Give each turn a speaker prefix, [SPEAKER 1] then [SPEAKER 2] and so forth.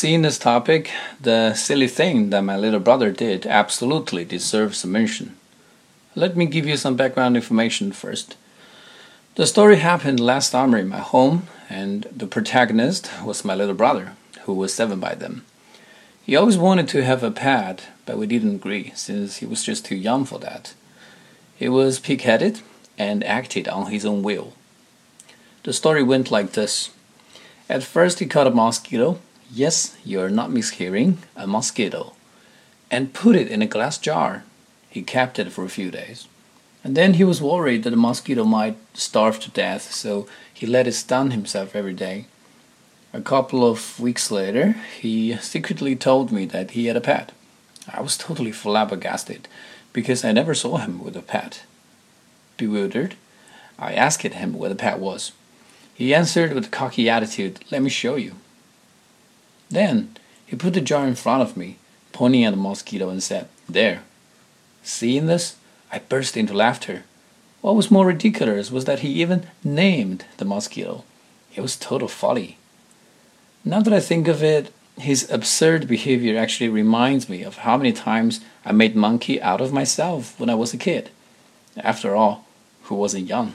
[SPEAKER 1] Seeing this topic, the silly thing that my little brother did absolutely deserves a mention. Let me give you some background information first. The story happened last summer in my home, and the protagonist was my little brother, who was seven by then. He always wanted to have a pet, but we didn't agree since he was just too young for that. He was pig headed and acted on his own will. The story went like this At first, he caught a mosquito. Yes, you are not mishearing, a mosquito. And put it in a glass jar. He kept it for a few days. And then he was worried that the mosquito might starve to death, so he let it stun himself every day. A couple of weeks later, he secretly told me that he had a pet. I was totally flabbergasted because I never saw him with a pet. Bewildered, I asked him what the pet was. He answered with a cocky attitude, Let me show you. Then he put the jar in front of me, pointing at the mosquito, and said, There, Seeing this, I burst into laughter. What was more ridiculous was that he even named the mosquito. It was total folly. Now that I think of it, his absurd behavior actually reminds me of how many times I made monkey out of myself when I was a kid. After all, who wasn't young?